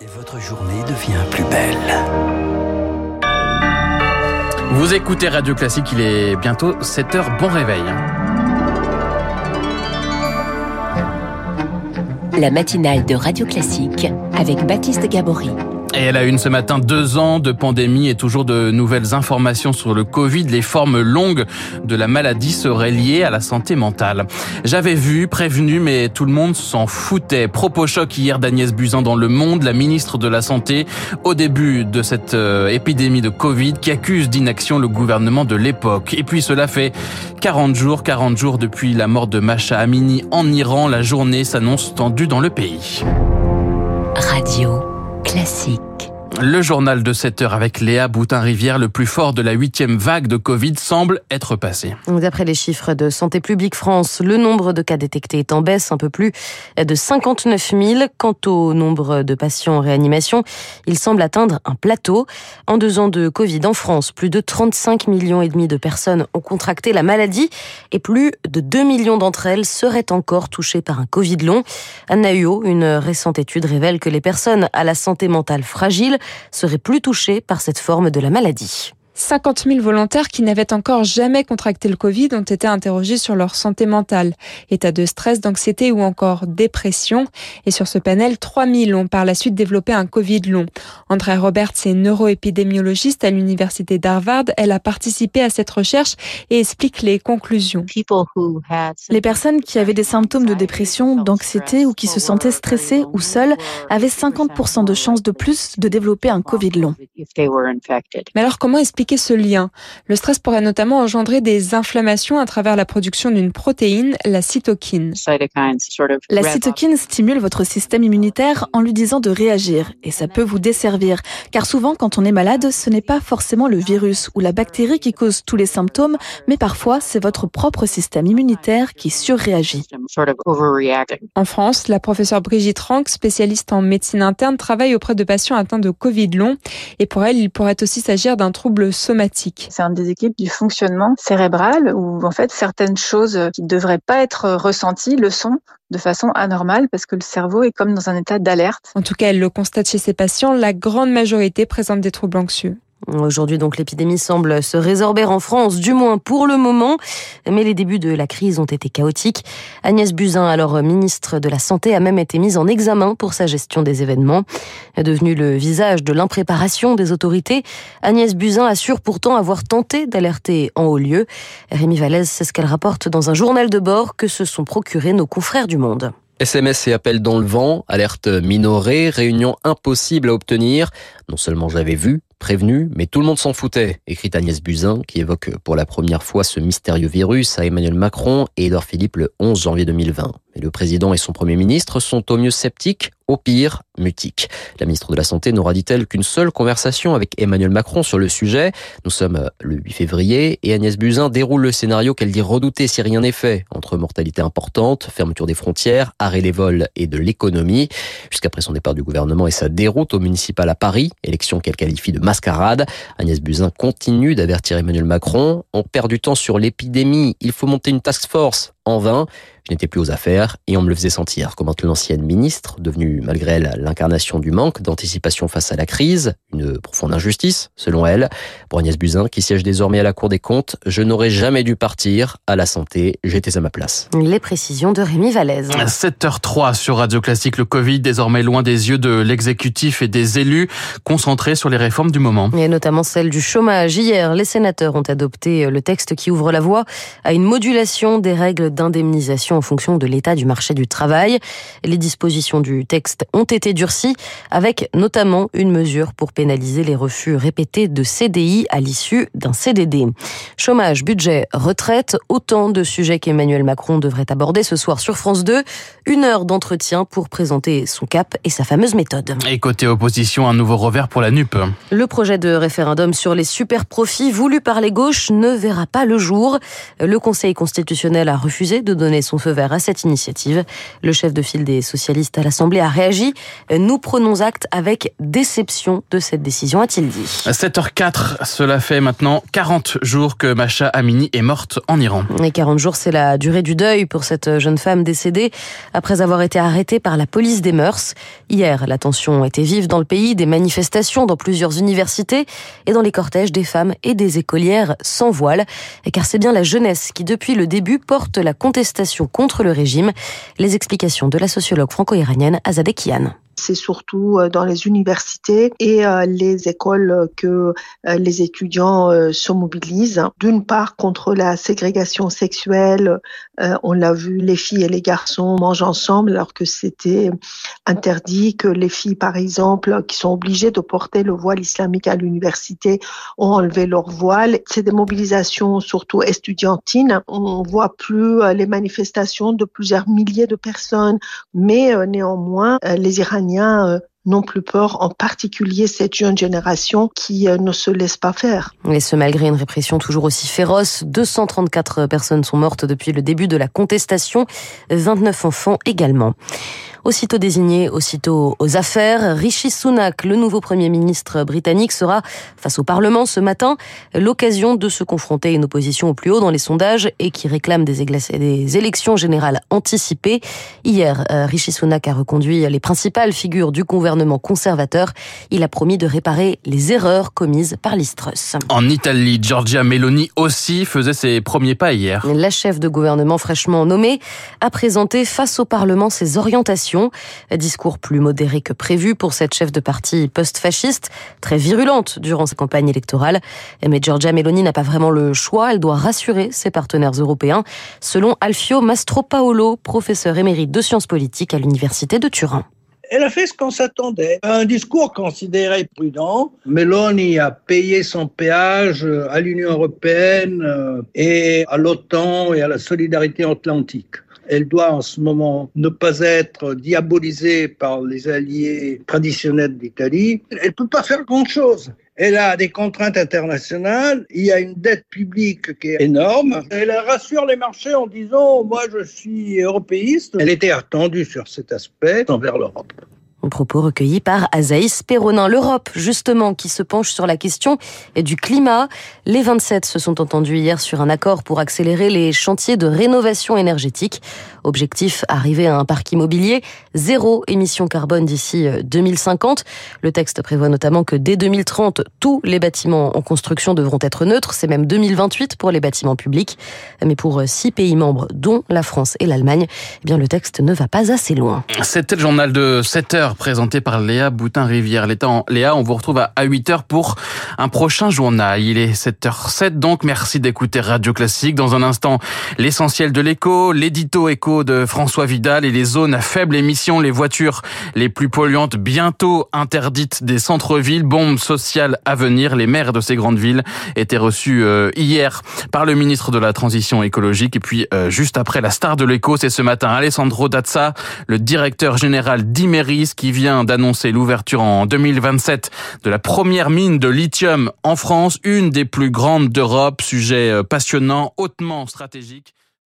Et votre journée devient plus belle. Vous écoutez Radio Classique, il est bientôt 7h, bon réveil. La matinale de Radio Classique avec Baptiste Gabory. Et elle a une ce matin deux ans de pandémie et toujours de nouvelles informations sur le Covid. Les formes longues de la maladie seraient liées à la santé mentale. J'avais vu, prévenu, mais tout le monde s'en foutait. Propos choc hier d'Agnès Buzyn dans Le Monde, la ministre de la Santé, au début de cette euh, épidémie de Covid qui accuse d'inaction le gouvernement de l'époque. Et puis cela fait 40 jours, 40 jours depuis la mort de Masha Amini en Iran. La journée s'annonce tendue dans le pays. Radio classique. Le journal de 7 heures avec Léa Boutin-Rivière, le plus fort de la huitième vague de Covid semble être passé. D'après les chiffres de Santé publique France, le nombre de cas détectés est en baisse un peu plus de 59 000. Quant au nombre de patients en réanimation, il semble atteindre un plateau. En deux ans de Covid en France, plus de 35 millions et demi de personnes ont contracté la maladie et plus de 2 millions d'entre elles seraient encore touchées par un Covid long. Anna une récente étude révèle que les personnes à la santé mentale fragile seraient plus touchés par cette forme de la maladie. 50 000 volontaires qui n'avaient encore jamais contracté le Covid ont été interrogés sur leur santé mentale, état de stress, d'anxiété ou encore dépression. Et sur ce panel, 3 000 ont par la suite développé un Covid long. Andrea Roberts est neuroépidémiologiste à l'université d'Harvard. Elle a participé à cette recherche et explique les conclusions. Les personnes qui avaient des symptômes de dépression, d'anxiété ou qui se sentaient stressées ou seules avaient 50% de chances de plus de développer un Covid long. Mais alors comment expliquer ce lien. Le stress pourrait notamment engendrer des inflammations à travers la production d'une protéine, la cytokine. La cytokine stimule votre système immunitaire en lui disant de réagir et ça peut vous desservir car souvent quand on est malade, ce n'est pas forcément le virus ou la bactérie qui cause tous les symptômes, mais parfois c'est votre propre système immunitaire qui surréagit. En France, la professeure Brigitte Rank, spécialiste en médecine interne, travaille auprès de patients atteints de Covid long et pour elle, il pourrait aussi s'agir d'un trouble somatique. C'est un déséquilibre du fonctionnement cérébral où en fait certaines choses qui ne devraient pas être ressenties le sont de façon anormale parce que le cerveau est comme dans un état d'alerte. En tout cas, elle le constate chez ses patients, la grande majorité présente des troubles anxieux. Aujourd'hui, donc, l'épidémie semble se résorber en France, du moins pour le moment. Mais les débuts de la crise ont été chaotiques. Agnès Buzyn, alors ministre de la Santé, a même été mise en examen pour sa gestion des événements. Devenue le visage de l'impréparation des autorités, Agnès Buzyn assure pourtant avoir tenté d'alerter en haut lieu. Rémi Vallès, c'est ce qu'elle rapporte dans un journal de bord que se sont procurés nos confrères du Monde. SMS et appels dans le vent, alerte minorée, réunion impossible à obtenir. Non seulement j'avais vu, prévenu, mais tout le monde s'en foutait, écrit Agnès Buzyn, qui évoque pour la première fois ce mystérieux virus à Emmanuel Macron et Edouard Philippe le 11 janvier 2020. Le président et son premier ministre sont au mieux sceptiques, au pire mutique. La ministre de la Santé n'aura, dit-elle, qu'une seule conversation avec Emmanuel Macron sur le sujet. Nous sommes le 8 février et Agnès Buzyn déroule le scénario qu'elle dit redouter si rien n'est fait, entre mortalité importante, fermeture des frontières, arrêt des vols et de l'économie. Jusqu'après son départ du gouvernement et sa déroute au municipal à Paris, élection qu'elle qualifie de mascarade, Agnès Buzyn continue d'avertir Emmanuel Macron. On perd du temps sur l'épidémie, il faut monter une task force en vain. Je n'étais plus aux affaires et on me le faisait sentir, commente l'ancienne ministre, devenue malgré elle l'incarnation du manque d'anticipation face à la crise, une profonde injustice, selon elle. Pour Agnès Buzyn, qui siège désormais à la Cour des comptes, je n'aurais jamais dû partir à la santé, j'étais à ma place. Les précisions de Rémi Vallès. 7h03 sur Radio Classique, le Covid désormais loin des yeux de l'exécutif et des élus, concentrés sur les réformes du moment. Et notamment celle du chômage. Hier, les sénateurs ont adopté le texte qui ouvre la voie à une modulation des règles d'indemnisation en fonction de l'état du marché du travail. Les dispositions du texte ont été durcies, avec notamment une mesure pour pénaliser les refus répétés de CDI à l'issue d'un CDD. Chômage, budget, retraite, autant de sujets qu'Emmanuel Macron devrait aborder ce soir sur France 2. Une heure d'entretien pour présenter son cap et sa fameuse méthode. Et côté opposition, un nouveau revers pour la NUP. Le projet de référendum sur les super profits voulu par les gauches ne verra pas le jour. Le Conseil constitutionnel a refusé refusé de donner son feu vert à cette initiative. Le chef de file des socialistes à l'Assemblée a réagi. Nous prenons acte avec déception de cette décision, a-t-il dit. 7h04, cela fait maintenant 40 jours que Masha Amini est morte en Iran. Et 40 jours, c'est la durée du deuil pour cette jeune femme décédée après avoir été arrêtée par la police des mœurs. Hier, la tension était vive dans le pays, des manifestations dans plusieurs universités et dans les cortèges des femmes et des écolières sans voile. Car c'est bien la jeunesse qui, depuis le début, porte la contestation contre le régime. Les explications de la sociologue franco-iranienne Azadeh Kian c'est surtout euh, dans les universités et euh, les écoles que euh, les étudiants se mobilisent. D'une part contre la ségrégation sexuelle, on l'a vu, les filles et les garçons mangent ensemble alors que c'était interdit, que les filles par exemple qui sont obligées de porter le voile islamique à l'université ont enlevé leur voile. C'est des mobilisations surtout estudiantines. On voit plus les manifestations de plusieurs milliers de personnes, mais néanmoins les Iraniens euh, non plus peur, en particulier cette jeune génération qui euh, ne se laisse pas faire. Et ce malgré une répression toujours aussi féroce, 234 personnes sont mortes depuis le début de la contestation, 29 enfants également. Aussitôt désigné, aussitôt aux affaires, Rishi Sunak, le nouveau Premier ministre britannique, sera face au Parlement ce matin, l'occasion de se confronter à une opposition au plus haut dans les sondages et qui réclame des, des élections générales anticipées. Hier, euh, Rishi Sunak a reconduit les principales figures du gouvernement conservateur. Il a promis de réparer les erreurs commises par l'Istrus. En Italie, Giorgia Meloni aussi faisait ses premiers pas hier. La chef de gouvernement fraîchement nommée a présenté face au Parlement ses orientations Discours plus modéré que prévu pour cette chef de parti post-fasciste, très virulente durant sa campagne électorale. Mais Giorgia Meloni n'a pas vraiment le choix, elle doit rassurer ses partenaires européens, selon Alfio Mastropaolo, professeur émérite de sciences politiques à l'université de Turin. Elle a fait ce qu'on s'attendait. Un discours considéré prudent. Meloni a payé son péage à l'Union européenne euh, et à l'OTAN et à la solidarité atlantique. Elle doit en ce moment ne pas être diabolisée par les alliés traditionnels d'Italie. Elle ne peut pas faire grand-chose. Elle a des contraintes internationales, il y a une dette publique qui est énorme. Elle rassure les marchés en disant Moi, je suis européiste. Elle était attendue sur cet aspect envers l'Europe. Propos recueilli par Azaïs Perronin. L'Europe, justement, qui se penche sur la question du climat. Les 27 se sont entendus hier sur un accord pour accélérer les chantiers de rénovation énergétique. Objectif, arriver à un parc immobilier zéro émission carbone d'ici 2050. Euh, Le texte prévoit notamment que dès 2030, tous les bâtiments en construction devront être neutres. C'est même 2028 pour les bâtiments publics. Mais pour euh, six pays membres, dont la France et l'Allemagne, eh bien, le texte ne va pas assez loin. C'était le journal de 7 heures présenté par Léa Boutin-Rivière. Léa, on vous retrouve à 8 heures pour un prochain journal. Il est 7h07, donc merci d'écouter Radio Classique. Dans un instant, l'essentiel de l'écho, l'édito écho de François Vidal et les zones à faible émission, les voitures les plus polluantes bientôt interdites des centres-villes, bombes sociales à venir. Les maires de ces grandes villes étaient reçus euh, hier par le ministre de la Transition écologique. Et puis, euh, juste après la star de l'écho, c'est ce matin Alessandro Dazza, le directeur général d'Imeris, qui vient d'annoncer l'ouverture en 2027 de la première mine de lithium en France, une des plus grandes d'Europe, sujet euh, passionnant, hautement stratégique.